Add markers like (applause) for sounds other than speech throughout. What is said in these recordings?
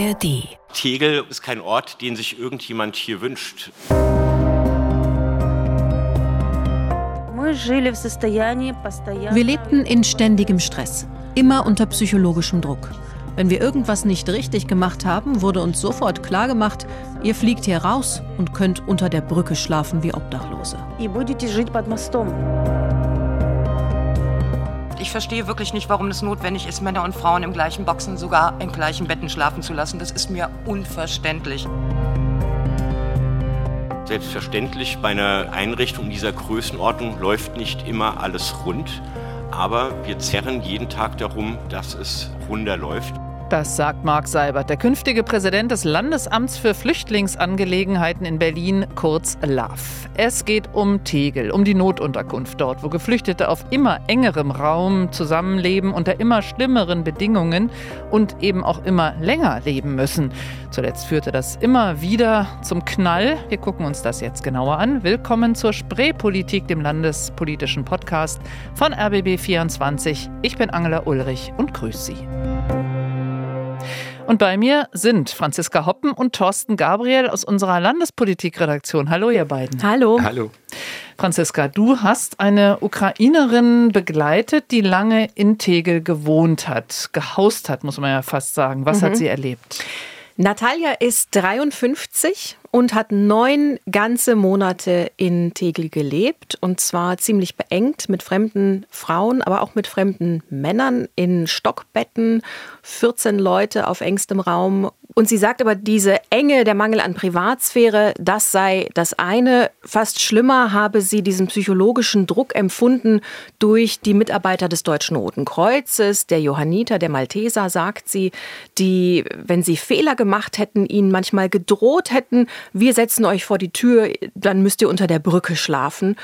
ARD. Tegel ist kein Ort, den sich irgendjemand hier wünscht. Wir lebten in ständigem Stress, immer unter psychologischem Druck. Wenn wir irgendwas nicht richtig gemacht haben, wurde uns sofort klargemacht, ihr fliegt hier raus und könnt unter der Brücke schlafen wie Obdachlose. Ich verstehe wirklich nicht, warum es notwendig ist, Männer und Frauen im gleichen Boxen, sogar in gleichen Betten schlafen zu lassen. Das ist mir unverständlich. Selbstverständlich, bei einer Einrichtung dieser Größenordnung läuft nicht immer alles rund, aber wir zerren jeden Tag darum, dass es runder läuft. Das sagt Marc Seibert, der künftige Präsident des Landesamts für Flüchtlingsangelegenheiten in Berlin, kurz LAF. Es geht um Tegel, um die Notunterkunft dort, wo Geflüchtete auf immer engerem Raum zusammenleben, unter immer schlimmeren Bedingungen und eben auch immer länger leben müssen. Zuletzt führte das immer wieder zum Knall. Wir gucken uns das jetzt genauer an. Willkommen zur Spreepolitik, dem landespolitischen Podcast von RBB24. Ich bin Angela Ulrich und grüße Sie. Und bei mir sind Franziska Hoppen und Thorsten Gabriel aus unserer Landespolitikredaktion. Hallo, ihr beiden. Hallo. Hallo. Franziska, du hast eine Ukrainerin begleitet, die lange in Tegel gewohnt hat, gehaust hat, muss man ja fast sagen. Was mhm. hat sie erlebt? Natalia ist 53 und hat neun ganze Monate in Tegel gelebt und zwar ziemlich beengt mit fremden Frauen, aber auch mit fremden Männern in Stockbetten, 14 Leute auf engstem Raum. Und sie sagt aber, diese Enge, der Mangel an Privatsphäre, das sei das eine. Fast schlimmer habe sie diesen psychologischen Druck empfunden durch die Mitarbeiter des Deutschen Roten Kreuzes, der Johanniter, der Malteser, sagt sie, die, wenn sie Fehler gemacht hätten, ihnen manchmal gedroht hätten, wir setzen euch vor die Tür, dann müsst ihr unter der Brücke schlafen.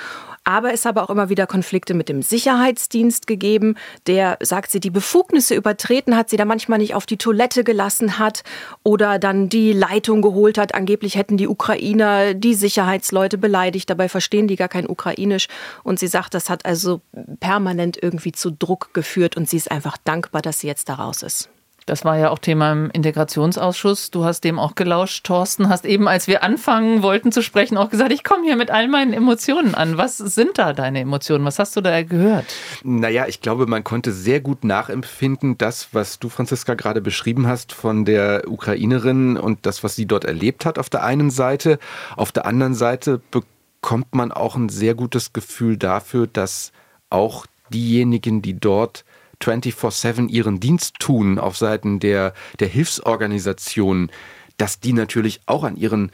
Aber es habe auch immer wieder Konflikte mit dem Sicherheitsdienst gegeben, der, sagt sie, die Befugnisse übertreten hat, sie da manchmal nicht auf die Toilette gelassen hat oder dann die Leitung geholt hat. Angeblich hätten die Ukrainer die Sicherheitsleute beleidigt, dabei verstehen die gar kein Ukrainisch. Und sie sagt, das hat also permanent irgendwie zu Druck geführt und sie ist einfach dankbar, dass sie jetzt da raus ist. Das war ja auch Thema im Integrationsausschuss. Du hast dem auch gelauscht, Thorsten. Hast eben, als wir anfangen wollten zu sprechen, auch gesagt, ich komme hier mit all meinen Emotionen an. Was sind da deine Emotionen? Was hast du da gehört? Naja, ich glaube, man konnte sehr gut nachempfinden, das, was du, Franziska, gerade beschrieben hast von der Ukrainerin und das, was sie dort erlebt hat auf der einen Seite. Auf der anderen Seite bekommt man auch ein sehr gutes Gefühl dafür, dass auch diejenigen, die dort 24-7 ihren Dienst tun auf Seiten der, der Hilfsorganisationen, dass die natürlich auch an ihren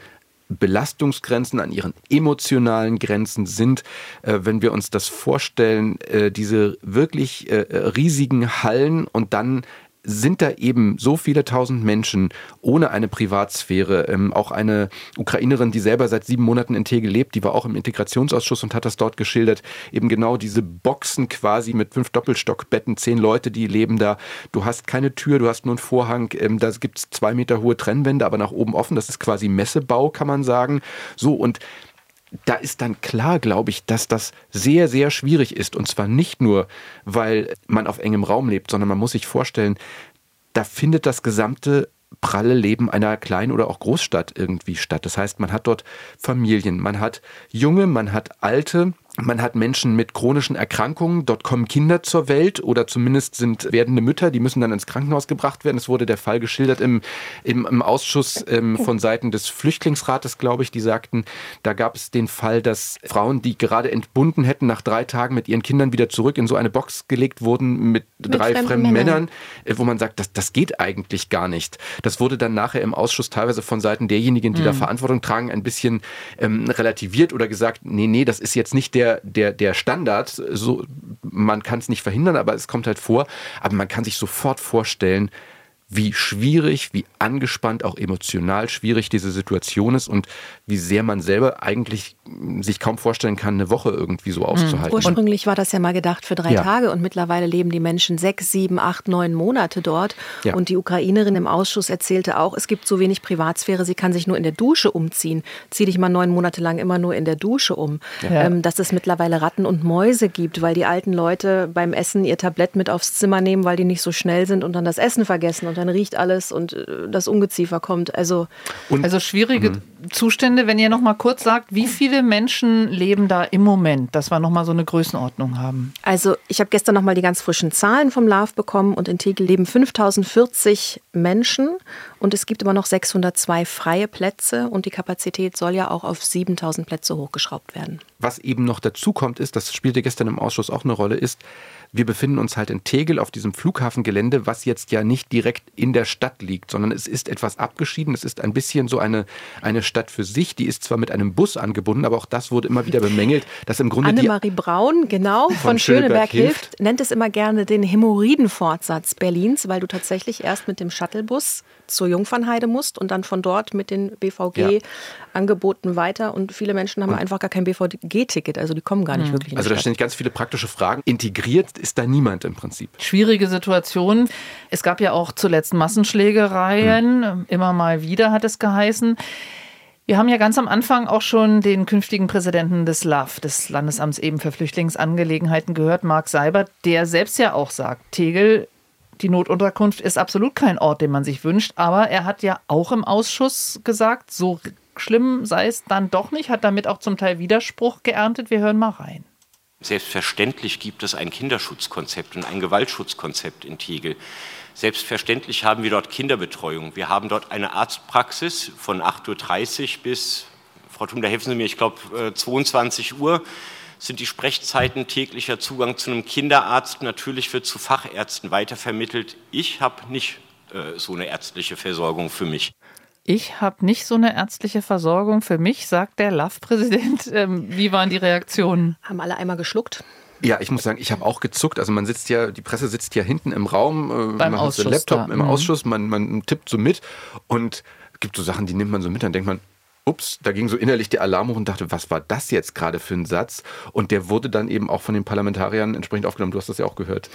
Belastungsgrenzen, an ihren emotionalen Grenzen sind. Äh, wenn wir uns das vorstellen, äh, diese wirklich äh, riesigen Hallen und dann sind da eben so viele tausend Menschen ohne eine Privatsphäre. Ähm, auch eine Ukrainerin, die selber seit sieben Monaten in Tegel lebt, die war auch im Integrationsausschuss und hat das dort geschildert. Eben genau diese Boxen quasi mit fünf Doppelstockbetten, zehn Leute, die leben da. Du hast keine Tür, du hast nur einen Vorhang. Ähm, da gibt es zwei Meter hohe Trennwände, aber nach oben offen. Das ist quasi Messebau, kann man sagen. So und da ist dann klar, glaube ich, dass das sehr, sehr schwierig ist. Und zwar nicht nur, weil man auf engem Raum lebt, sondern man muss sich vorstellen, da findet das gesamte pralle Leben einer kleinen oder auch Großstadt irgendwie statt. Das heißt, man hat dort Familien, man hat Junge, man hat Alte, man hat Menschen mit chronischen Erkrankungen, dort kommen Kinder zur Welt oder zumindest sind werdende Mütter, die müssen dann ins Krankenhaus gebracht werden. Es wurde der Fall geschildert im, im, im Ausschuss ähm, von Seiten des Flüchtlingsrates, glaube ich, die sagten, da gab es den Fall, dass Frauen, die gerade entbunden hätten, nach drei Tagen mit ihren Kindern wieder zurück in so eine Box gelegt wurden mit, mit drei fremden, fremden Männern, äh, wo man sagt, das, das geht eigentlich gar nicht. Das wurde dann nachher im Ausschuss teilweise von Seiten derjenigen, die mhm. da Verantwortung tragen, ein bisschen ähm, relativiert oder gesagt, nee, nee, das ist jetzt nicht der der, der, der Standard. So, man kann es nicht verhindern, aber es kommt halt vor. Aber man kann sich sofort vorstellen, wie schwierig, wie angespannt, auch emotional schwierig diese Situation ist und wie sehr man selber eigentlich sich kaum vorstellen kann, eine Woche irgendwie so auszuhalten. Ursprünglich war das ja mal gedacht für drei ja. Tage und mittlerweile leben die Menschen sechs, sieben, acht, neun Monate dort. Ja. Und die Ukrainerin im Ausschuss erzählte auch, es gibt so wenig Privatsphäre, sie kann sich nur in der Dusche umziehen. Zieh dich mal neun Monate lang immer nur in der Dusche um. Ja. Ähm, dass es mittlerweile Ratten und Mäuse gibt, weil die alten Leute beim Essen ihr Tablett mit aufs Zimmer nehmen, weil die nicht so schnell sind und dann das Essen vergessen und dann riecht alles und äh, das Ungeziefer kommt. Also, und, also schwierige mh. Zustände, wenn ihr noch mal kurz sagt, wie viele Menschen leben da im Moment, dass wir noch mal so eine Größenordnung haben? Also ich habe gestern noch mal die ganz frischen Zahlen vom LAV bekommen und in Tegel leben 5040 Menschen und es gibt immer noch 602 freie Plätze und die Kapazität soll ja auch auf 7000 Plätze hochgeschraubt werden. Was eben noch dazu kommt, ist, das spielte gestern im Ausschuss auch eine Rolle, ist, wir befinden uns halt in Tegel auf diesem Flughafengelände, was jetzt ja nicht direkt in der Stadt liegt, sondern es ist etwas abgeschieden. Es ist ein bisschen so eine, eine Stadt für sich. Die ist zwar mit einem Bus angebunden, aber auch das wurde immer wieder bemängelt, dass im Grunde Annemarie Braun, genau, von, von Schöneberg, Schöneberg hilft, hilft, nennt es immer gerne den Hämorrhoidenfortsatz Berlins, weil du tatsächlich erst mit dem Shuttlebus zur Jungfernheide musst und dann von dort mit den BVG-Angeboten ja. weiter. Und viele Menschen haben und einfach gar kein BVG-Ticket, also die kommen gar nicht mhm. wirklich in Also da stehen ganz viele praktische Fragen. Integriert ist da niemand im Prinzip. Schwierige Situation. Es gab ja auch zuletzt Massenschlägereien, mhm. immer mal wieder hat es geheißen. Wir haben ja ganz am Anfang auch schon den künftigen Präsidenten des LAF, des Landesamts eben für Flüchtlingsangelegenheiten, gehört, Marc Seibert, der selbst ja auch sagt, Tegel die Notunterkunft ist absolut kein Ort, den man sich wünscht. Aber er hat ja auch im Ausschuss gesagt, so schlimm sei es dann doch nicht, hat damit auch zum Teil Widerspruch geerntet. Wir hören mal rein. Selbstverständlich gibt es ein Kinderschutzkonzept und ein Gewaltschutzkonzept in Tegel. Selbstverständlich haben wir dort Kinderbetreuung. Wir haben dort eine Arztpraxis von 8.30 Uhr bis, Frau Thum, da helfen Sie mir, ich glaube 22 Uhr sind die Sprechzeiten täglicher Zugang zu einem Kinderarzt natürlich wird zu Fachärzten weitervermittelt. Ich habe nicht äh, so eine ärztliche Versorgung für mich. Ich habe nicht so eine ärztliche Versorgung für mich, sagt der LAF-Präsident. Ähm, wie waren die Reaktionen? Haben alle einmal geschluckt? Ja, ich muss sagen, ich habe auch gezuckt. Also man sitzt ja, die Presse sitzt ja hinten im Raum, äh, Beim man Ausschuss hat den Laptop da. im mhm. Ausschuss, man, man tippt so mit und es gibt so Sachen, die nimmt man so mit, dann denkt man, ups, da ging so innerlich der Alarm hoch und dachte, was war das jetzt gerade für ein Satz? Und der wurde dann eben auch von den Parlamentariern entsprechend aufgenommen. Du hast das ja auch gehört.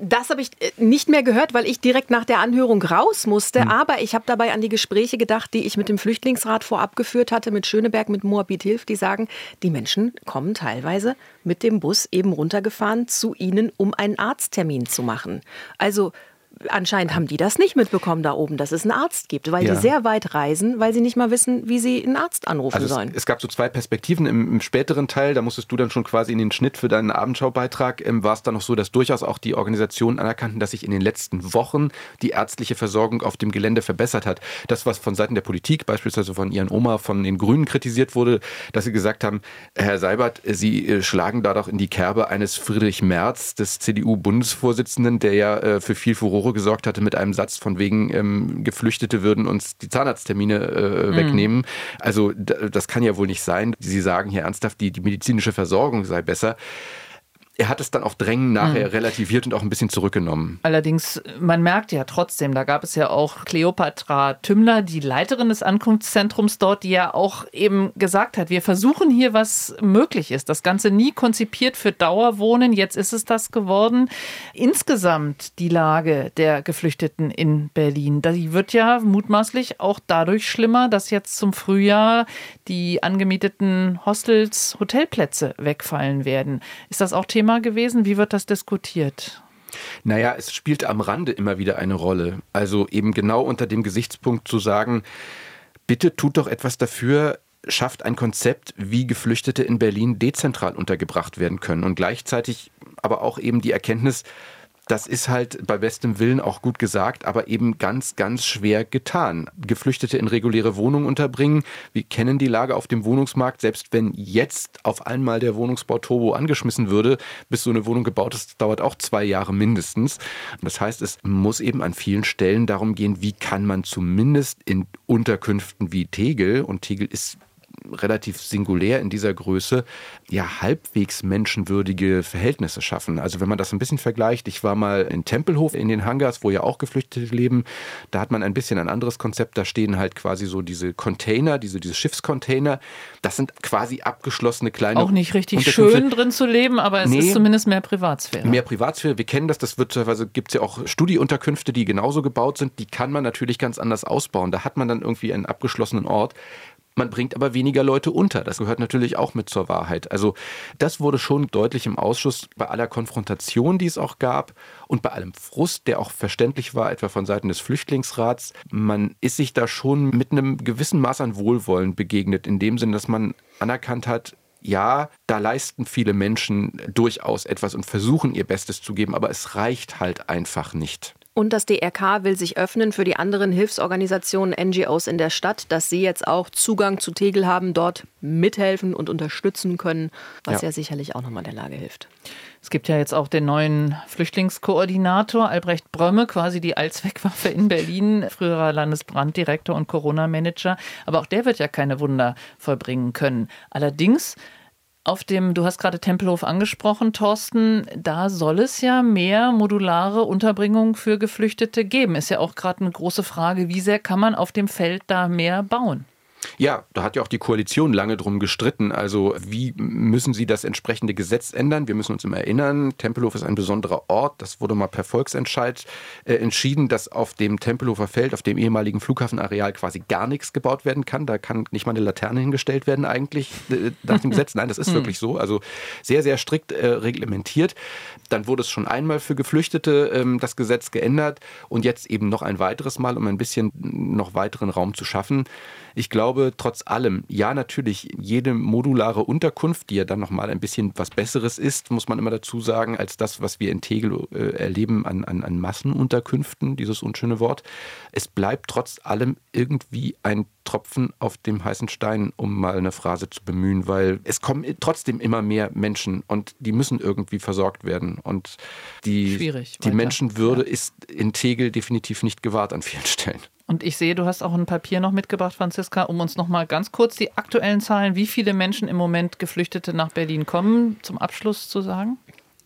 Das habe ich äh, nicht mehr gehört, weil ich direkt nach der Anhörung raus musste. Hm. Aber ich habe dabei an die Gespräche gedacht, die ich mit dem Flüchtlingsrat vorab geführt hatte, mit Schöneberg, mit Moabit Hilf, die sagen, die Menschen kommen teilweise mit dem Bus eben runtergefahren zu ihnen, um einen Arzttermin zu machen. Also Anscheinend haben die das nicht mitbekommen da oben, dass es einen Arzt gibt, weil ja. die sehr weit reisen, weil sie nicht mal wissen, wie sie einen Arzt anrufen also sollen. Es, es, gab so zwei Perspektiven. Im, Im, späteren Teil, da musstest du dann schon quasi in den Schnitt für deinen Abendschaubeitrag, ähm, war es dann noch so, dass durchaus auch die Organisationen anerkannten, dass sich in den letzten Wochen die ärztliche Versorgung auf dem Gelände verbessert hat. Das, was von Seiten der Politik, beispielsweise von ihren Oma, von den Grünen kritisiert wurde, dass sie gesagt haben, Herr Seibert, Sie äh, schlagen da doch in die Kerbe eines Friedrich Merz, des CDU-Bundesvorsitzenden, der ja äh, für viel Furore Furore gesorgt hatte mit einem Satz von wegen, ähm, Geflüchtete würden uns die Zahnarzttermine äh, mhm. wegnehmen. Also das kann ja wohl nicht sein. Sie sagen hier ernsthaft, die, die medizinische Versorgung sei besser er hat es dann auf Drängen nachher mhm. relativiert und auch ein bisschen zurückgenommen. Allerdings, man merkt ja trotzdem, da gab es ja auch Cleopatra Tümmler, die Leiterin des Ankunftszentrums dort, die ja auch eben gesagt hat, wir versuchen hier, was möglich ist. Das Ganze nie konzipiert für Dauerwohnen, jetzt ist es das geworden. Insgesamt die Lage der Geflüchteten in Berlin, die wird ja mutmaßlich auch dadurch schlimmer, dass jetzt zum Frühjahr die angemieteten Hostels, Hotelplätze wegfallen werden. Ist das auch Thema Thema gewesen? Wie wird das diskutiert? Naja, es spielt am Rande immer wieder eine Rolle. Also eben genau unter dem Gesichtspunkt zu sagen, bitte tut doch etwas dafür, schafft ein Konzept, wie Geflüchtete in Berlin dezentral untergebracht werden können. Und gleichzeitig aber auch eben die Erkenntnis, das ist halt bei bestem Willen auch gut gesagt, aber eben ganz, ganz schwer getan. Geflüchtete in reguläre Wohnungen unterbringen. Wir kennen die Lage auf dem Wohnungsmarkt. Selbst wenn jetzt auf einmal der Wohnungsbau Turbo angeschmissen würde, bis so eine Wohnung gebaut ist, dauert auch zwei Jahre mindestens. Das heißt, es muss eben an vielen Stellen darum gehen, wie kann man zumindest in Unterkünften wie Tegel, und Tegel ist relativ singulär in dieser Größe ja halbwegs menschenwürdige Verhältnisse schaffen. Also wenn man das ein bisschen vergleicht, ich war mal in Tempelhof in den Hangars, wo ja auch Geflüchtete leben, da hat man ein bisschen ein anderes Konzept, da stehen halt quasi so diese Container, diese, diese Schiffscontainer, das sind quasi abgeschlossene kleine Auch nicht richtig schön drin zu leben, aber es nee, ist zumindest mehr Privatsphäre. Mehr Privatsphäre, wir kennen das, das wird teilweise, gibt es ja auch Studieunterkünfte, die genauso gebaut sind, die kann man natürlich ganz anders ausbauen. Da hat man dann irgendwie einen abgeschlossenen Ort Man bringt aber weniger Leute unter. Das gehört natürlich auch mit zur Wahrheit. Also das wurde schon deutlich im Ausschuss bei aller Konfrontation, die es auch gab und bei allem Frust, der auch verständlich war, etwa von Seiten des Flüchtlingsrats. Man ist sich da schon mit einem gewissen Maß an Wohlwollen begegnet, in dem Sinne, dass man anerkannt hat, ja, da leisten viele Menschen durchaus etwas und versuchen ihr Bestes zu geben, aber es reicht halt einfach nicht. Und das DRK will sich öffnen für die anderen Hilfsorganisationen, NGOs in der Stadt, dass sie jetzt auch Zugang zu Tegel haben, dort mithelfen und unterstützen können, was ja, ja sicherlich auch nochmal der Lage hilft. Es gibt ja jetzt auch den neuen Flüchtlingskoordinator, Albrecht Brömme, quasi die Allzweckwaffe in Berlin, früherer Landesbranddirektor und Corona-Manager. Aber auch der wird ja keine Wunder vollbringen können. Allerdings auf dem, du hast gerade Tempelhof angesprochen, Thorsten, da soll es ja mehr modulare Unterbringung für Geflüchtete geben. Ist ja auch gerade eine große Frage, wie sehr kann man auf dem Feld da mehr bauen? Ja, da hat ja auch die Koalition lange drum gestritten. Also wie müssen sie das entsprechende Gesetz ändern? Wir müssen uns immer erinnern, Tempelhof ist ein besonderer Ort. Das wurde mal per Volksentscheid äh, entschieden, dass auf dem Tempelhofer Feld, auf dem ehemaligen Flughafenareal quasi gar nichts gebaut werden kann. Da kann nicht mal eine Laterne hingestellt werden eigentlich äh, nach dem Gesetz. Nein, das ist hm. wirklich so. Also sehr, sehr strikt äh, reglementiert. Dann wurde es schon einmal für Geflüchtete ähm, das Gesetz geändert und jetzt eben noch ein weiteres Mal, um ein bisschen noch weiteren Raum zu schaffen. Ich glaube, trotz allem, ja, natürlich, jede modulare Unterkunft, die ja dann nochmal ein bisschen was Besseres ist, muss man immer dazu sagen, als das, was wir in Tegel äh, erleben an, an, an Massenunterkünften, dieses unschöne Wort. Es bleibt trotz allem irgendwie ein Tropfen auf dem heißen Stein, um mal eine Phrase zu bemühen, weil es kommen trotzdem immer mehr Menschen und die müssen irgendwie versorgt werden. Und die, Schwierig, die Menschenwürde ja. ist in Tegel definitiv nicht gewahrt an vielen (laughs) Stellen. Und ich sehe, du hast auch ein Papier noch mitgebracht, Franziska, um uns noch mal ganz kurz die aktuellen Zahlen, wie viele Menschen im Moment Geflüchtete nach Berlin kommen, zum Abschluss zu sagen.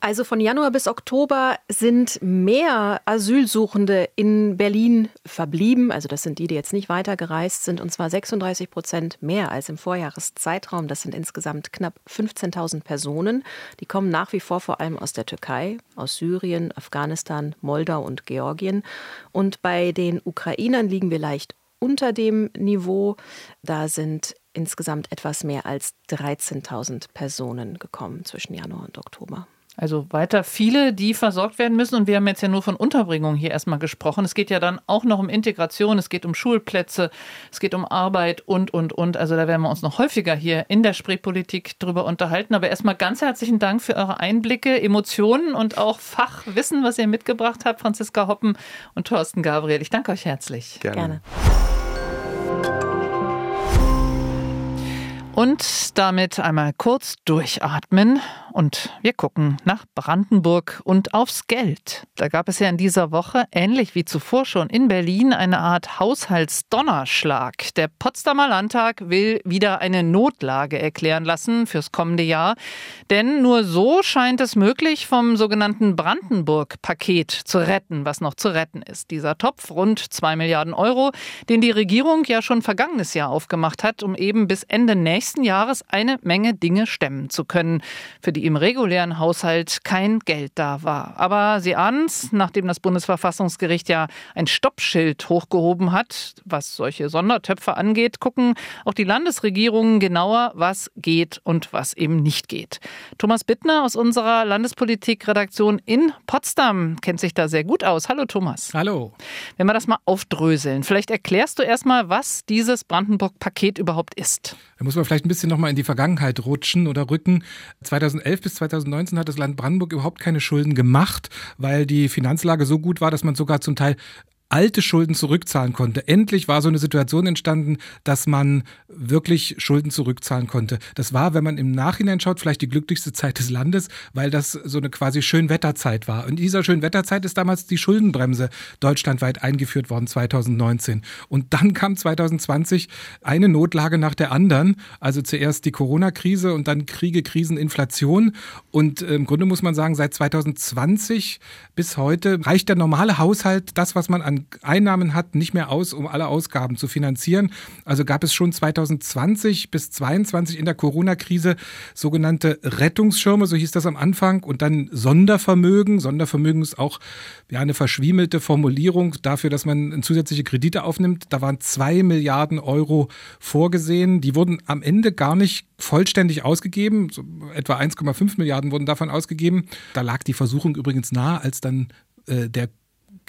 Also von Januar bis Oktober sind mehr Asylsuchende in Berlin verblieben. Also das sind die, die jetzt nicht weitergereist sind, und zwar 36 Prozent mehr als im Vorjahreszeitraum. Das sind insgesamt knapp 15.000 Personen. Die kommen nach wie vor vor allem aus der Türkei, aus Syrien, Afghanistan, Moldau und Georgien. Und bei den Ukrainern liegen wir leicht unter dem Niveau. Da sind insgesamt etwas mehr als 13.000 Personen gekommen zwischen Januar und Oktober. Also weiter viele, die versorgt werden müssen. Und wir haben jetzt ja nur von Unterbringung hier erstmal gesprochen. Es geht ja dann auch noch um Integration, es geht um Schulplätze, es geht um Arbeit und, und, und. Also da werden wir uns noch häufiger hier in der Spreepolitik drüber unterhalten. Aber erstmal ganz herzlichen Dank für eure Einblicke, Emotionen und auch Fachwissen, was ihr mitgebracht habt, Franziska Hoppen und Thorsten Gabriel. Ich danke euch herzlich. Gerne. Gerne. Und damit einmal kurz durchatmen und wir gucken nach Brandenburg und aufs Geld. Da gab es ja in dieser Woche, ähnlich wie zuvor schon in Berlin, eine Art Haushaltsdonnerschlag. Der Potsdamer Landtag will wieder eine Notlage erklären lassen fürs kommende Jahr. Denn nur so scheint es möglich, vom sogenannten Brandenburg-Paket zu retten, was noch zu retten ist. Dieser Topf, rund zwei Milliarden Euro, den die Regierung ja schon vergangenes Jahr aufgemacht hat, um eben bis Ende nächsten Jahres eine Menge Dinge stemmen zu können, für die die im regulären Haushalt kein Geld da war. Aber Sie ahnen es, nachdem das Bundesverfassungsgericht ja ein Stoppschild hochgehoben hat, was solche Sondertöpfe angeht, gucken auch die Landesregierungen genauer, was geht und was eben nicht geht. Thomas Bittner aus unserer Landespolitikredaktion in Potsdam kennt sich da sehr gut aus. Hallo Thomas. Hallo. Wenn wir das mal aufdröseln, vielleicht erklärst du erstmal, was dieses Brandenburg-Paket überhaupt ist. Da muss man vielleicht ein bisschen nochmal in die Vergangenheit rutschen oder rücken. 2011 2011 bis 2019 hat das Land Brandenburg überhaupt keine Schulden gemacht, weil die Finanzlage so gut war, dass man sogar zum Teil alte Schulden zurückzahlen konnte. Endlich war so eine Situation entstanden, dass man wirklich Schulden zurückzahlen konnte. Das war, wenn man im Nachhinein schaut, vielleicht die glücklichste Zeit des Landes, weil das so eine quasi Schönwetterzeit war. Und in dieser Schönwetterzeit ist damals die Schuldenbremse deutschlandweit eingeführt worden, 2019. Und dann kam 2020 eine Notlage nach der anderen. Also zuerst die Corona-Krise und dann Kriege, Krisen, Inflation. Und im Grunde muss man sagen, seit 2020 bis heute reicht der normale Haushalt das, was man an Einnahmen hat, nicht mehr aus, um alle Ausgaben zu finanzieren. Also gab es schon 2020 bis 2022 in der Corona-Krise sogenannte Rettungsschirme, so hieß das am Anfang, und dann Sondervermögen. Sondervermögen ist auch ja, eine verschwiemelte Formulierung dafür, dass man zusätzliche Kredite aufnimmt. Da waren zwei Milliarden Euro vorgesehen. Die wurden am Ende gar nicht vollständig ausgegeben. So etwa 1,5 Milliarden wurden davon ausgegeben. Da lag die Versuchung übrigens nahe, als dann äh, der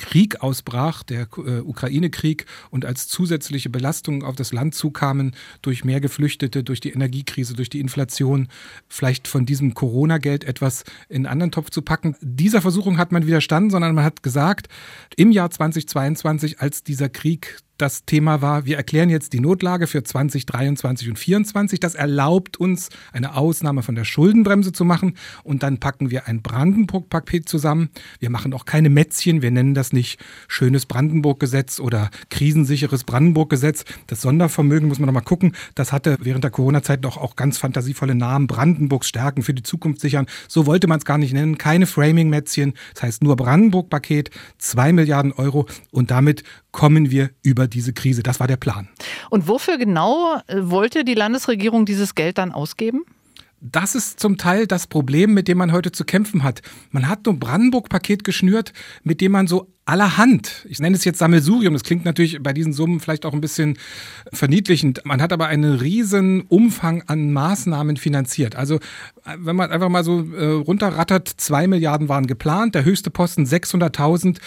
Krieg ausbrach, der äh, Ukraine-Krieg, und als zusätzliche Belastungen auf das Land zukamen durch mehr Geflüchtete, durch die Energiekrise, durch die Inflation, vielleicht von diesem Corona-Geld etwas in einen anderen Topf zu packen. Dieser Versuchung hat man widerstanden, sondern man hat gesagt, im Jahr 2022, als dieser Krieg das Thema war, wir erklären jetzt die Notlage für 2023 und 2024. Das erlaubt uns, eine Ausnahme von der Schuldenbremse zu machen. Und dann packen wir ein Brandenburg-Paket zusammen. Wir machen auch keine Mätzchen. Wir nennen das nicht schönes Brandenburg-Gesetz oder krisensicheres Brandenburg-Gesetz. Das Sondervermögen muss man noch mal gucken. Das hatte während der Corona-Zeit doch auch ganz fantasievolle Namen. Brandenburgs Stärken für die Zukunft sichern. So wollte man es gar nicht nennen. Keine Framing-Mätzchen. Das heißt nur Brandenburg-Paket, zwei Milliarden Euro. Und damit kommen wir über diese Krise. Das war der Plan. Und wofür genau äh, wollte die Landesregierung dieses Geld dann ausgeben? Das ist zum Teil das Problem, mit dem man heute zu kämpfen hat. Man hat nur ein Brandenburg-Paket geschnürt, mit dem man so allerhand, ich nenne es jetzt Sammelsurium, das klingt natürlich bei diesen Summen vielleicht auch ein bisschen verniedlichend. Man hat aber einen riesen Umfang an Maßnahmen finanziert. Also wenn man einfach mal so äh, runterrattert, zwei Milliarden waren geplant, der höchste Posten 600.000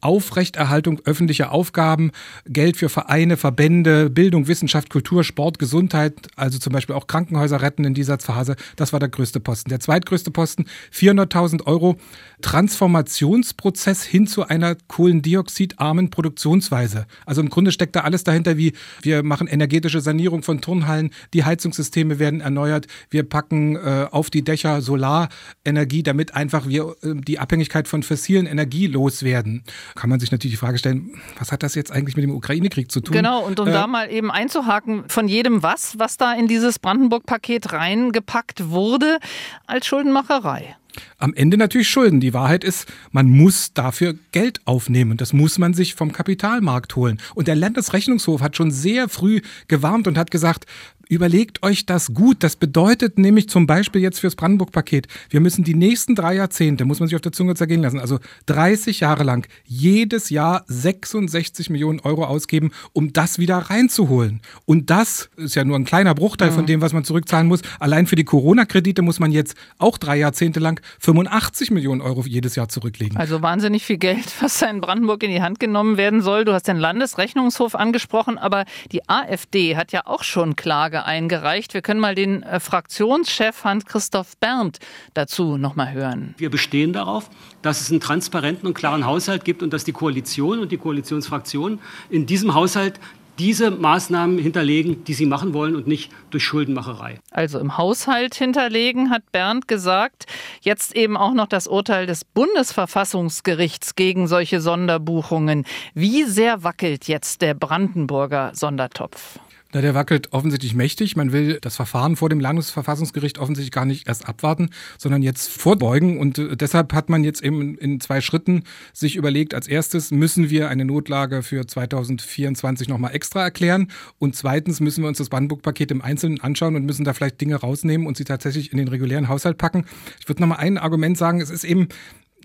Aufrechterhaltung öffentlicher Aufgaben, Geld für Vereine, Verbände, Bildung, Wissenschaft, Kultur, Sport, Gesundheit, also zum Beispiel auch Krankenhäuser retten in dieser Phase. Das war der größte Posten. Der zweitgrößte Posten, 400.000 Euro, Transformationsprozess hin zu einer kohlendioxidarmen Produktionsweise. Also im Grunde steckt da alles dahinter, wie wir machen energetische Sanierung von Turnhallen, die Heizungssysteme werden erneuert, wir packen äh, auf die Dächer Solarenergie, damit einfach wir äh, die Abhängigkeit von fossilen Energie loswerden kann man sich natürlich die Frage stellen, was hat das jetzt eigentlich mit dem Ukraine-Krieg zu tun? Genau, und um äh, da mal eben einzuhaken, von jedem was, was da in dieses Brandenburg-Paket reingepackt wurde, als Schuldenmacherei. Am Ende natürlich Schulden. Die Wahrheit ist, man muss dafür Geld aufnehmen. Das muss man sich vom Kapitalmarkt holen. Und der Landesrechnungshof hat schon sehr früh gewarnt und hat gesagt, Überlegt euch das gut. Das bedeutet nämlich zum Beispiel jetzt fürs Brandenburg-Paket, wir müssen die nächsten drei Jahrzehnte, muss man sich auf der Zunge zergehen lassen, also 30 Jahre lang, jedes Jahr 66 Millionen Euro ausgeben, um das wieder reinzuholen. Und das ist ja nur ein kleiner Bruchteil ja. von dem, was man zurückzahlen muss. Allein für die Corona-Kredite muss man jetzt auch drei Jahrzehnte lang 85 Millionen Euro jedes Jahr zurücklegen. Also wahnsinnig viel Geld, (laughs) was da in Brandenburg in die Hand genommen werden soll. Du hast den Landesrechnungshof angesprochen, aber die AfD hat ja auch schon Klage Anfrage eingereicht. Wir können mal den äh, Fraktionschef Hans-Christoph Berndt dazu noch mal hören. Wir bestehen darauf, dass es einen transparenten und klaren Haushalt gibt und dass die Koalition und die Koalitionsfraktionen in diesem Haushalt diese Maßnahmen hinterlegen, die sie machen wollen und nicht durch Schuldenmacherei. Also im Haushalt hinterlegen, hat Bernd gesagt. Jetzt eben auch noch das Urteil des Bundesverfassungsgerichts gegen solche Sonderbuchungen. Wie sehr wackelt jetzt der Brandenburger Sondertopf? Na, der wackelt offensichtlich mächtig. Man will das Verfahren vor dem Landesverfassungsgericht offensichtlich gar nicht erst abwarten, sondern jetzt vorbeugen. Und äh, deshalb hat man jetzt eben in zwei Schritten sich überlegt, als erstes müssen wir eine Notlage für 2024 nochmal extra erklären. Und zweitens müssen wir uns das Brandenburg-Paket im Einzelnen anschauen und müssen da vielleicht Dinge rausnehmen und sie tatsächlich in den regulären Haushalt packen. Ich würde nochmal ein Argument sagen. Es ist eben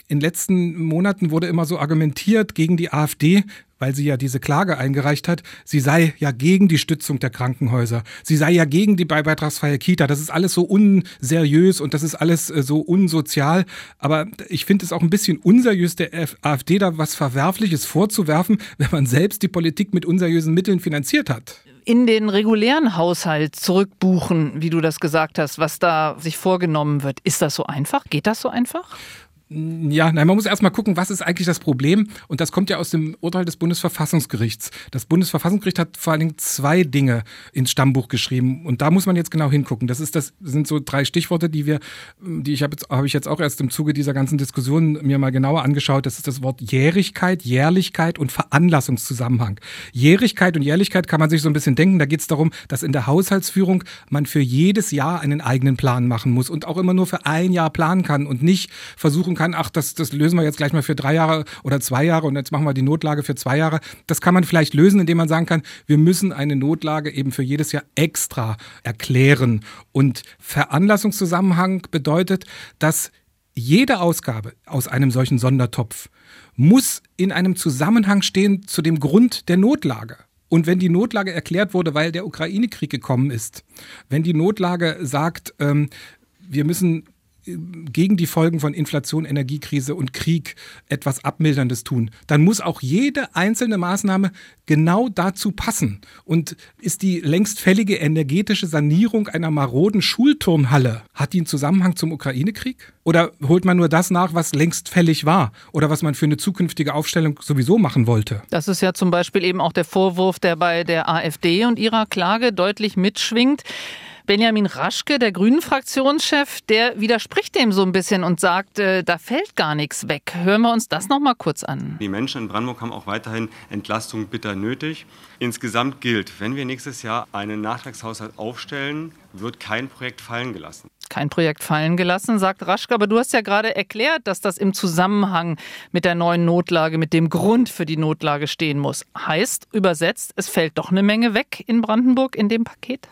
in den letzten Monaten wurde immer so argumentiert gegen die AfD, weil sie ja diese Klage eingereicht hat, sie sei ja gegen die Stützung der Krankenhäuser, sie sei ja gegen die beitragsfreie Kita. Das ist alles so unseriös und das ist alles äh, so unsozial. Aber ich finde es auch ein bisschen unseriös, der AfD da was Verwerfliches vorzuwerfen, (laughs) wenn man selbst die Politik mit unseriösen Mitteln finanziert hat in den regulären Haushalt zurückbuchen, wie du das gesagt hast, was da sich vorgenommen wird. Ist das so einfach? Geht das so einfach? Ja, nein, man muss erstmal gucken, was ist eigentlich das Problem? Und das kommt ja aus dem Urteil des Bundesverfassungsgerichts. Das Bundesverfassungsgericht hat vor allen Dingen zwei Dinge ins Stammbuch geschrieben. Und da muss man jetzt genau hingucken. Das ist das, sind so drei Stichworte, die wir, die ich habe jetzt, habe ich jetzt auch erst im Zuge dieser ganzen Diskussion mir mal genauer angeschaut. Das ist das Wort Jährigkeit, Jährlichkeit und Veranlassungszusammenhang. Jährigkeit und Jährlichkeit kann man sich so ein bisschen denken. Da geht es darum, dass in der Haushaltsführung man für jedes Jahr einen eigenen Plan machen muss und auch immer nur für ein Jahr planen kann und nicht versuchen kann, ach, das, das lösen wir jetzt gleich mal für drei Jahre oder zwei Jahre und jetzt machen wir die Notlage für zwei Jahre. Das kann man vielleicht lösen, indem man sagen kann, wir müssen eine Notlage eben für jedes Jahr extra erklären. Und Veranlassungszusammenhang bedeutet, dass jede Ausgabe aus einem solchen Sondertopf muss in einem Zusammenhang stehen zu dem Grund der Notlage. Und wenn die Notlage erklärt wurde, weil der Ukraine-Krieg gekommen ist, wenn die Notlage sagt, ähm, wir müssen gegen die Folgen von Inflation, Energiekrise und Krieg etwas Abmilderndes tun, dann muss auch jede einzelne Maßnahme genau dazu passen. Und ist die längst fällige energetische Sanierung einer maroden Schulturnhalle, hat die einen Zusammenhang zum Ukraine-Krieg? Oder holt man nur das nach, was längst fällig war oder was man für eine zukünftige Aufstellung sowieso machen wollte? Das ist ja zum Beispiel eben auch der Vorwurf, der bei der AfD und ihrer Klage deutlich mitschwingt. Benjamin Raschke, der Grünen-Fraktionschef, der widerspricht dem so ein bisschen und sagt, äh, da fällt gar nichts weg. Hören wir uns das noch mal kurz an. Die Menschen in Brandenburg haben auch weiterhin Entlastung bitter nötig. Insgesamt gilt, wenn wir nächstes Jahr einen Nachtragshaushalt aufstellen, wird kein Projekt fallen gelassen. Kein Projekt fallen gelassen, sagt Raschke. Aber du hast ja gerade erklärt, dass das im Zusammenhang mit der neuen Notlage, mit dem Grund für die Notlage stehen muss. Heißt übersetzt, es fällt doch eine Menge weg in Brandenburg in dem Paket?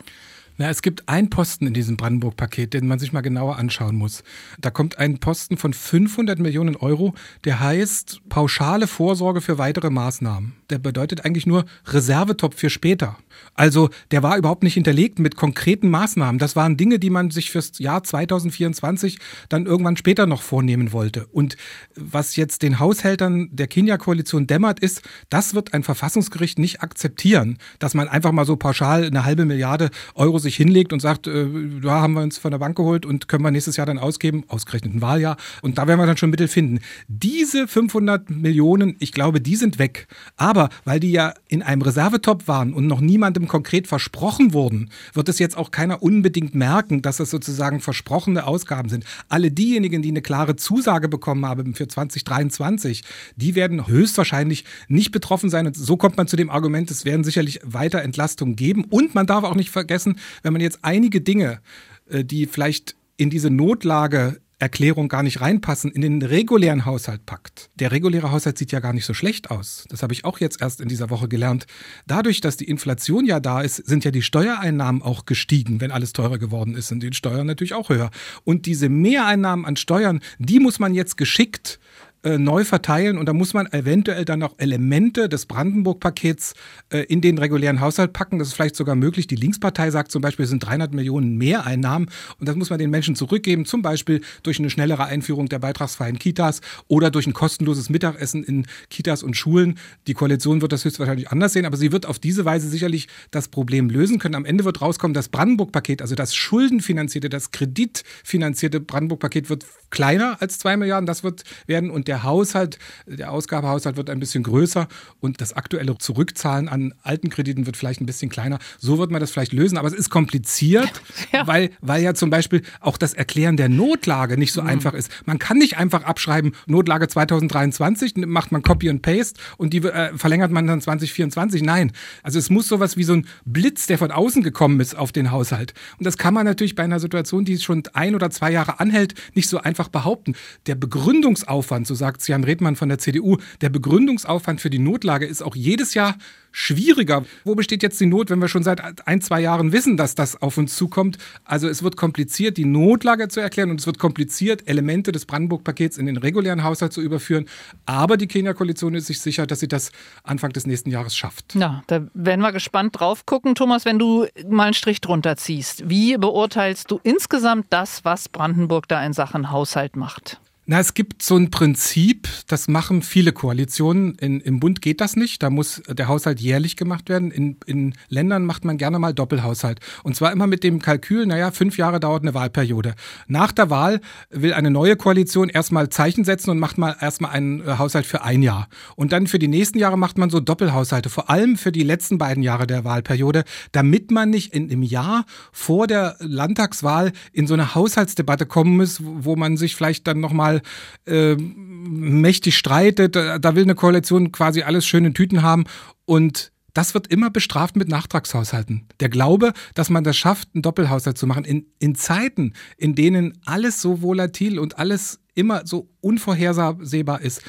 Na, es gibt einen Posten in diesem Brandenburg-Paket, den man sich mal genauer anschauen muss. Da kommt ein Posten von 500 Millionen Euro, der heißt pauschale Vorsorge für weitere Maßnahmen. Der bedeutet eigentlich nur Reservetopf für später. Also der war überhaupt nicht hinterlegt mit konkreten Maßnahmen. Das waren Dinge, die man sich fürs Jahr 2024 dann irgendwann später noch vornehmen wollte. Und was jetzt den Haushältern der Kenia-Koalition dämmert, ist, das wird ein Verfassungsgericht nicht akzeptieren, dass man einfach mal so pauschal eine halbe Milliarde Euro sich hinlegt und sagt, äh, da haben wir uns von der Bank geholt und können wir nächstes Jahr dann ausgeben, ausgerechnet ein Wahljahr. Und da werden wir dann schon Mittel finden. Diese 500 Millionen, ich glaube, die sind weg. Aber weil die ja in einem Reservetopf waren und noch niemandem konkret versprochen wurden, wird es jetzt auch keiner unbedingt merken, dass es sozusagen versprochene Ausgaben sind. Alle diejenigen, die eine klare Zusage bekommen haben für 2023, die werden höchstwahrscheinlich nicht betroffen sein. Und so kommt man zu dem Argument, es werden sicherlich weiter Entlastungen geben. Und man darf auch nicht vergessen, wenn man jetzt einige Dinge, äh, die vielleicht in diese Notlage Erklärung gar nicht reinpassen, in den regulären Haushalt packt. Der reguläre Haushalt sieht ja gar nicht so schlecht aus. Das habe ich auch jetzt erst in dieser Woche gelernt. Dadurch, dass die Inflation ja da ist, sind ja die Steuereinnahmen auch gestiegen, wenn alles teurer geworden ist, sind die Steuern natürlich auch höher. Und diese Mehreinnahmen an Steuern, die muss man jetzt geschickt äh, neu verteilen und da muss man eventuell dann auch Elemente des Brandenburg-Pakets äh, in den regulären Haushalt packen. Das ist vielleicht sogar möglich. Die Linkspartei sagt zum Beispiel, es sind 300 Millionen Mehreinnahmen und das muss man den Menschen zurückgeben, zum Beispiel durch eine schnellere Einführung der beitragsfreien Kitas oder durch ein kostenloses Mittagessen in Kitas und Schulen. Die Koalition wird das höchstwahrscheinlich anders sehen, aber sie wird auf diese Weise sicherlich das Problem lösen können. Am Ende wird rauskommen, das Brandenburg-Paket, also das schuldenfinanzierte, das kreditfinanzierte Brandenburg-Paket wird kleiner als zwei Milliarden. Das wird werden und der Haushalt, der Ausgabehaushalt wird ein bisschen größer und das aktuelle Zurückzahlen an alten Krediten wird vielleicht ein bisschen kleiner. So wird man das vielleicht lösen, aber es ist kompliziert, (laughs) ja. Weil, weil ja zum Beispiel auch das Erklären der Notlage nicht so mhm. einfach ist. Man kann nicht einfach abschreiben, Notlage 2023, macht man Copy and Paste und die äh, verlängert man dann 2024. Nein, also es muss sowas wie so ein Blitz, der von außen gekommen ist, auf den Haushalt. Und das kann man natürlich bei einer Situation, die schon ein oder zwei Jahre anhält, nicht so einfach behaupten. Der Begründungsaufwand, so sagt Jan Redmann von der CDU, der Begründungsaufwand für die Notlage ist auch jedes Jahr schwieriger. Wo besteht jetzt die Not, wenn wir schon seit ein, zwei Jahren wissen, dass das auf uns zukommt? Also es wird kompliziert, die Notlage zu erklären und es wird kompliziert, Elemente des Brandenburg-Pakets in den regulären Haushalt zu überführen. Aber die Kenia-Koalition ist sich sicher, dass sie das Anfang des nächsten Jahres schafft. Ja, da werden wir gespannt drauf gucken. Thomas, wenn du mal einen Strich drunter ziehst, wie beurteilst du insgesamt das, was Brandenburg da in Sachen Haushalt macht? Na, es gibt so ein Prinzip, das machen viele Koalitionen. In, Im Bund geht das nicht. Da muss der Haushalt jährlich gemacht werden. In, in Ländern macht man gerne mal Doppelhaushalt. Und zwar immer mit dem Kalkül, naja, fünf Jahre dauert eine Wahlperiode. Nach der Wahl will eine neue Koalition erstmal Zeichen setzen und macht mal erstmal einen äh, Haushalt für ein Jahr. Und dann für die nächsten Jahre macht man so Doppelhaushalte, vor allem für die letzten beiden Jahre der Wahlperiode, damit man nicht in, im Jahr vor der Landtagswahl in so eine Haushaltsdebatte kommen muss, wo man sich vielleicht dann nochmal äh, mächtig streitet. Da, will eine Koalition quasi alles schön in Tüten haben und das wird immer bestraft mit Nachtragshaushalten. Der Glaube, dass man das schafft, einen Doppelhaushalt zu machen, in, in Zeiten, in denen alles so volatil und alles immer so unvorhersehbar ist,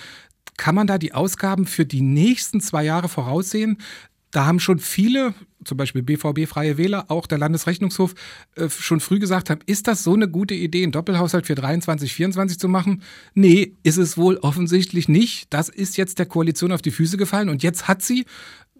kann man da die Ausgaben für die nächsten zwei Jahre voraussehen? Da haben schon viele, zum Beispiel BVB Freie Wähler, auch der Landesrechnungshof, äh, schon früh gesagt haben, ist das so eine gute Idee, einen Doppelhaushalt für 23, 24 zu machen? Nee, ist es wohl offensichtlich nicht. Das ist jetzt der Koalition auf die Füße gefallen und jetzt hat sie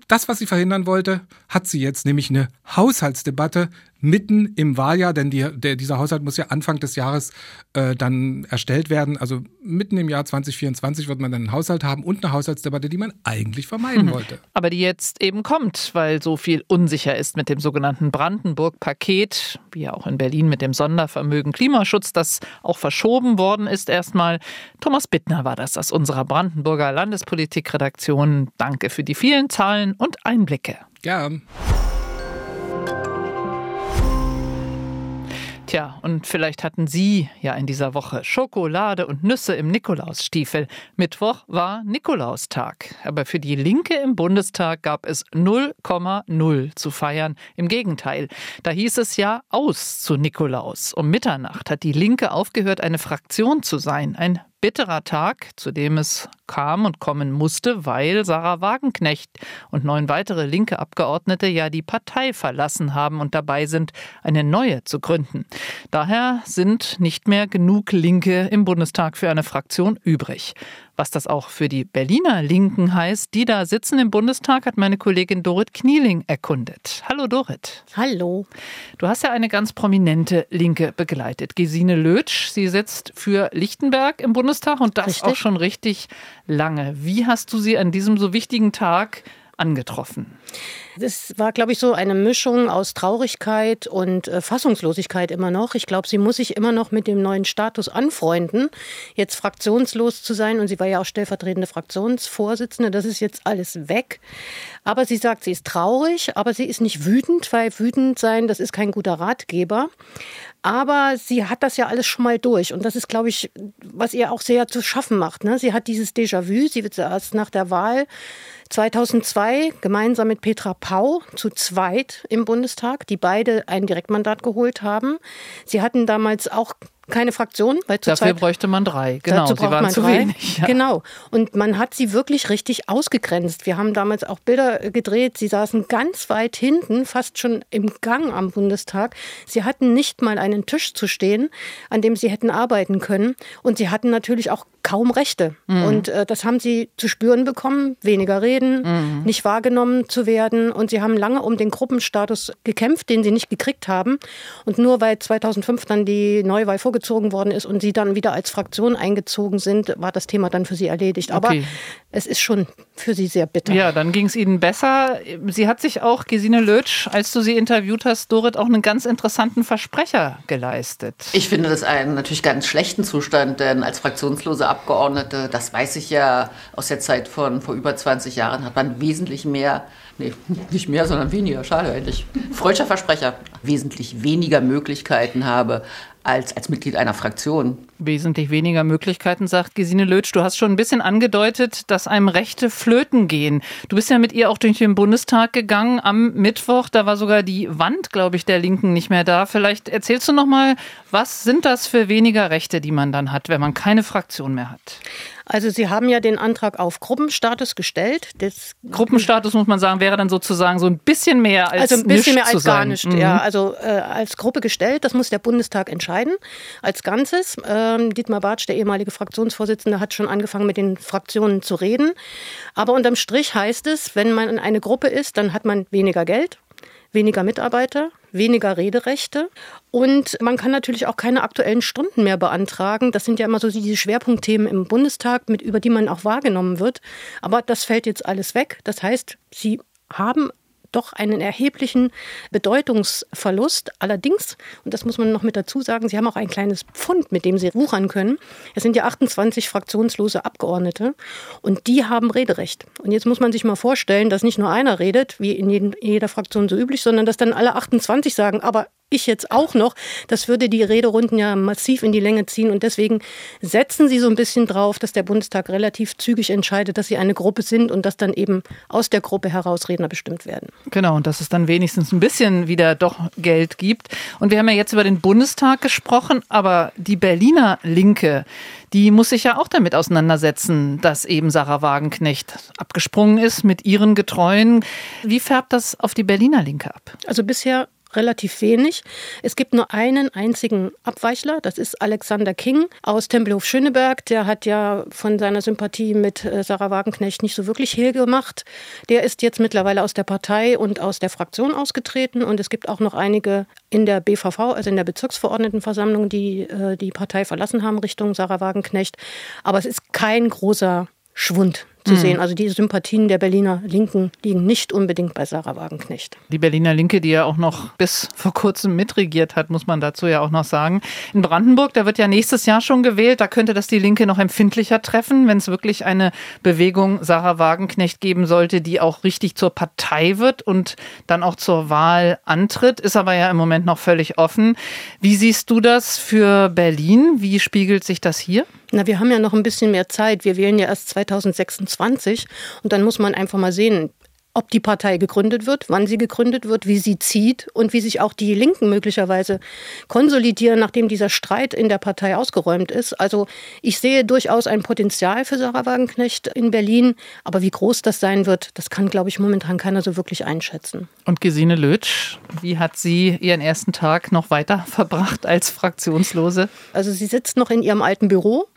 das, was sie verhindern wollte, hat sie jetzt, nämlich eine Haushaltsdebatte mitten im Wahljahr, denn die, der, dieser Haushalt muss ja Anfang des Jahres äh, dann erstellt werden. Also mitten im Jahr 2024 wird man dann einen Haushalt haben und eine Haushaltsdebatte, die man eigentlich vermeiden mhm. wollte. Aber die jetzt eben kommt, weil so viel unsicher ist mit dem sogenannten Brandenburg-Paket, wie ja auch in Berlin mit dem Sondervermögen Klimaschutz, das auch verschoben worden ist erstmal. Thomas Bittner war das aus unserer Brandenburger Landespolitikredaktion. Danke für die vielen Zahlen und Einblicke. Gern. Tja, und vielleicht hatten Sie ja in dieser Woche Schokolade und Nüsse im Nikolausstiefel. Mittwoch war Nikolaustag. Aber für die Linke im Bundestag gab es 0,0 zu feiern. Im Gegenteil, da hieß es ja aus zu Nikolaus. Um Mitternacht hat die Linke aufgehört, eine Fraktion zu sein. Ein bitterer Tag, zu dem es kam und kommen musste, weil Sarah Wagenknecht und neun weitere linke Abgeordnete ja die Partei verlassen haben und dabei sind, eine neue zu gründen. Daher sind nicht mehr genug Linke im Bundestag für eine Fraktion übrig. Was das auch für die Berliner Linken heißt, die da sitzen im Bundestag, hat meine Kollegin Dorit Knieling erkundet. Hallo Dorit. Hallo. Du hast ja eine ganz prominente Linke begleitet. Gesine Lötsch, sie sitzt für Lichtenberg im Bundestag und das richtig. auch schon richtig lange. Wie hast du sie an diesem so wichtigen Tag angetroffen? Das war, glaube ich, so eine Mischung aus Traurigkeit und äh, Fassungslosigkeit immer noch. Ich glaube, sie muss sich immer noch mit dem neuen Status anfreunden, jetzt fraktionslos zu sein. Und sie war ja auch stellvertretende Fraktionsvorsitzende. Das ist jetzt alles weg. Aber sie sagt, sie ist traurig, aber sie ist nicht wütend, weil wütend sein, das ist kein guter Ratgeber. Aber sie hat das ja alles schon mal durch. Und das ist, glaube ich, was ihr auch sehr zu schaffen macht. Ne? Sie hat dieses Déjà-vu. Sie wird erst nach der Wahl 2002 gemeinsam mit Petra Pau zu zweit im Bundestag, die beide ein Direktmandat geholt haben. Sie hatten damals auch keine Fraktion. Weil Dafür Zeit, bräuchte man drei. Genau, sie waren zu drei. wenig. Ja. Genau. Und man hat sie wirklich richtig ausgegrenzt. Wir haben damals auch Bilder gedreht. Sie saßen ganz weit hinten, fast schon im Gang am Bundestag. Sie hatten nicht mal einen Tisch zu stehen, an dem sie hätten arbeiten können. Und sie hatten natürlich auch kaum Rechte. Mhm. Und äh, das haben sie zu spüren bekommen. Weniger reden, mhm. nicht wahrgenommen zu werden. Und sie haben lange um den Gruppenstatus gekämpft, den sie nicht gekriegt haben. Und nur weil 2005 dann die Neuwahl vorgezogen worden ist und sie dann wieder als Fraktion eingezogen sind, war das Thema dann für sie erledigt. Aber okay. es ist schon für sie sehr bitter. Ja, dann ging es ihnen besser. Sie hat sich auch, Gesine Lötsch, als du sie interviewt hast, Dorit, auch einen ganz interessanten Versprecher geleistet. Ich finde das einen natürlich ganz schlechten Zustand, denn als fraktionslose Abgeordnete, das weiß ich ja aus der Zeit von vor über 20 Jahren, hat man wesentlich mehr Nee, (laughs) nicht mehr, sondern weniger. Schade eigentlich. Freudscher Versprecher. Wesentlich weniger Möglichkeiten habe, als, als Mitglied einer Fraktion. Wesentlich weniger Möglichkeiten, sagt Gesine Lötsch. Du hast schon ein bisschen angedeutet, dass einem Rechte flöten gehen. Du bist ja mit ihr auch durch den Bundestag gegangen am Mittwoch. Da war sogar die Wand, glaube ich, der Linken nicht mehr da. Vielleicht erzählst du noch mal, was sind das für weniger Rechte, die man dann hat, wenn man keine Fraktion mehr hat? Also Sie haben ja den Antrag auf Gruppenstatus gestellt. Das Gruppenstatus muss man sagen, wäre dann sozusagen so ein bisschen mehr als Also ein bisschen mehr als gar nicht, mhm. ja. Also äh, als Gruppe gestellt, das muss der Bundestag entscheiden, als Ganzes. Ähm, Dietmar Bartsch, der ehemalige Fraktionsvorsitzende, hat schon angefangen mit den Fraktionen zu reden. Aber unterm Strich heißt es, wenn man eine Gruppe ist, dann hat man weniger Geld, weniger Mitarbeiter, weniger Rederechte und man kann natürlich auch keine aktuellen Stunden mehr beantragen. Das sind ja immer so diese Schwerpunktthemen im Bundestag, mit, über die man auch wahrgenommen wird. Aber das fällt jetzt alles weg. Das heißt, Sie haben doch einen erheblichen Bedeutungsverlust. Allerdings, und das muss man noch mit dazu sagen, Sie haben auch ein kleines Pfund, mit dem Sie wuchern können. Es sind ja 28 fraktionslose Abgeordnete und die haben Rederecht. Und jetzt muss man sich mal vorstellen, dass nicht nur einer redet, wie in jeder Fraktion so üblich, sondern dass dann alle 28 sagen, aber ich jetzt auch noch. Das würde die Rederunden ja massiv in die Länge ziehen. Und deswegen setzen sie so ein bisschen drauf, dass der Bundestag relativ zügig entscheidet, dass sie eine Gruppe sind und dass dann eben aus der Gruppe heraus Redner bestimmt werden. Genau, und dass es dann wenigstens ein bisschen wieder doch Geld gibt. Und wir haben ja jetzt über den Bundestag gesprochen, aber die Berliner Linke, die muss sich ja auch damit auseinandersetzen, dass eben Sarah Wagenknecht abgesprungen ist mit ihren Getreuen. Wie färbt das auf die Berliner Linke ab? Also bisher relativ wenig. Es gibt nur einen einzigen Abweichler, das ist Alexander King aus Tempelhof Schöneberg. Der hat ja von seiner Sympathie mit äh, Sarah Wagenknecht nicht so wirklich hehl gemacht. Der ist jetzt mittlerweile aus der Partei und aus der Fraktion ausgetreten und es gibt auch noch einige in der BVV, also in der Bezirksverordnetenversammlung, die äh, die Partei verlassen haben Richtung Sarah Wagenknecht. Aber es ist kein großer Schwund zu mhm. sehen. Also die Sympathien der Berliner Linken liegen nicht unbedingt bei Sarah Wagenknecht. Die Berliner Linke, die ja auch noch bis vor kurzem mitregiert hat, muss man dazu ja auch noch sagen. In Brandenburg, da wird ja nächstes Jahr schon gewählt, da könnte das die Linke noch empfindlicher treffen, wenn es wirklich eine Bewegung Sarah Wagenknecht geben sollte, die auch richtig zur Partei wird und dann auch zur Wahl antritt, ist aber ja im Moment noch völlig offen. Wie siehst du das für Berlin? Wie spiegelt sich das hier? Na, wir haben ja noch ein bisschen mehr Zeit. Wir wählen ja erst 2026 und dann muss man einfach mal sehen, ob die Partei gegründet wird, wann sie gegründet wird, wie sie zieht und wie sich auch die Linken möglicherweise konsolidieren, nachdem dieser Streit in der Partei ausgeräumt ist. Also ich sehe durchaus ein Potenzial für Sarah Wagenknecht in Berlin, aber wie groß das sein wird, das kann, glaube ich, momentan keiner so wirklich einschätzen. Und Gesine Lötsch, wie hat sie ihren ersten Tag noch weiter (laughs) verbracht als Fraktionslose? Also sie sitzt noch in ihrem alten Büro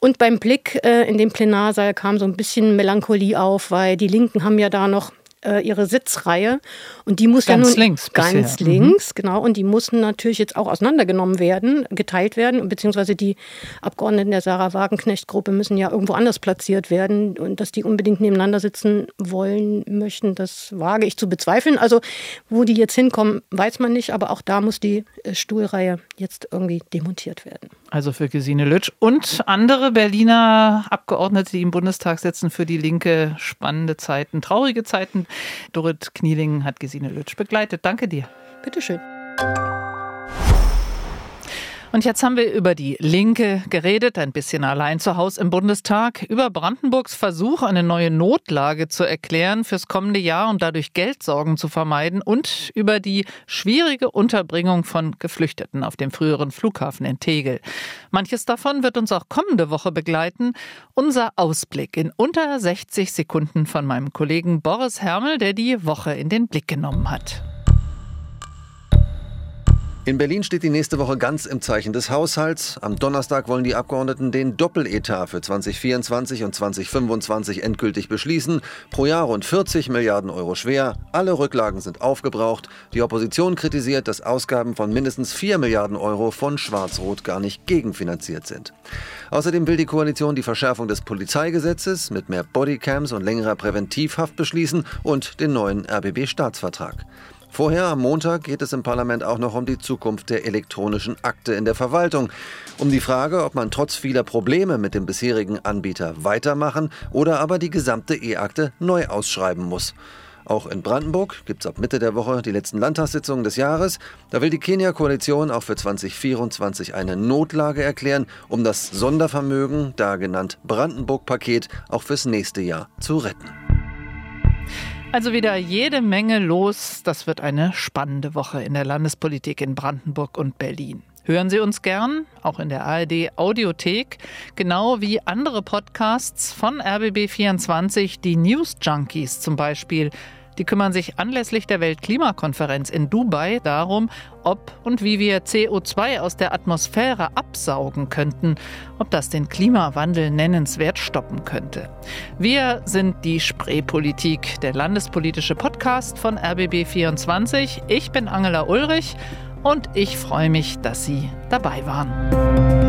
und beim Blick äh, in den Plenarsaal kam so ein bisschen Melancholie auf, weil die Linken haben ja da noch äh, ihre Sitzreihe. Und die muss ganz ja nun links ganz bisher. links, mhm. genau. Und die mussten natürlich jetzt auch auseinandergenommen werden, geteilt werden, beziehungsweise die Abgeordneten der Sarah Wagenknecht-Gruppe müssen ja irgendwo anders platziert werden. Und dass die unbedingt nebeneinander sitzen wollen, möchten, das wage ich zu bezweifeln. Also wo die jetzt hinkommen, weiß man nicht, aber auch da muss die äh, Stuhlreihe jetzt irgendwie demontiert werden. Also für Gesine Lütsch und andere Berliner Abgeordnete, die im Bundestag sitzen, für die Linke spannende Zeiten, traurige Zeiten. Dorit Knieling hat Gesine Lütsch begleitet. Danke dir. Bitteschön. Und jetzt haben wir über die Linke geredet, ein bisschen allein zu Hause im Bundestag, über Brandenburgs Versuch, eine neue Notlage zu erklären fürs kommende Jahr, um dadurch Geldsorgen zu vermeiden und über die schwierige Unterbringung von Geflüchteten auf dem früheren Flughafen in Tegel. Manches davon wird uns auch kommende Woche begleiten. Unser Ausblick in unter 60 Sekunden von meinem Kollegen Boris Hermel, der die Woche in den Blick genommen hat. In Berlin steht die nächste Woche ganz im Zeichen des Haushalts. Am Donnerstag wollen die Abgeordneten den Doppeletat für 2024 und 2025 endgültig beschließen. Pro Jahr rund 40 Milliarden Euro schwer. Alle Rücklagen sind aufgebraucht. Die Opposition kritisiert, dass Ausgaben von mindestens 4 Milliarden Euro von Schwarz-Rot gar nicht gegenfinanziert sind. Außerdem will die Koalition die Verschärfung des Polizeigesetzes mit mehr Bodycams und längerer Präventivhaft beschließen und den neuen RBB-Staatsvertrag. Vorher am Montag geht es im Parlament auch noch um die Zukunft der elektronischen Akte in der Verwaltung. Um die Frage, ob man trotz vieler Probleme mit dem bisherigen Anbieter weitermachen oder aber die gesamte E-Akte neu ausschreiben muss. Auch in Brandenburg gibt es ab Mitte der Woche die letzten Landtagssitzungen des Jahres. Da will die Kenia-Koalition auch für 2024 eine Notlage erklären, um das Sondervermögen, da genannt Brandenburg-Paket, auch fürs nächste Jahr zu retten. Also wieder jede Menge los. Das wird eine spannende Woche in der Landespolitik in Brandenburg und Berlin. Hören Sie uns gern, auch in der ARD Audiothek, genau wie andere Podcasts von RBB24, die News Junkies zum Beispiel. Die kümmern sich anlässlich der Weltklimakonferenz in Dubai darum, ob und wie wir CO2 aus der Atmosphäre absaugen könnten, ob das den Klimawandel nennenswert stoppen könnte. Wir sind die Spreepolitik, der landespolitische Podcast von RBB24. Ich bin Angela Ulrich und ich freue mich, dass Sie dabei waren.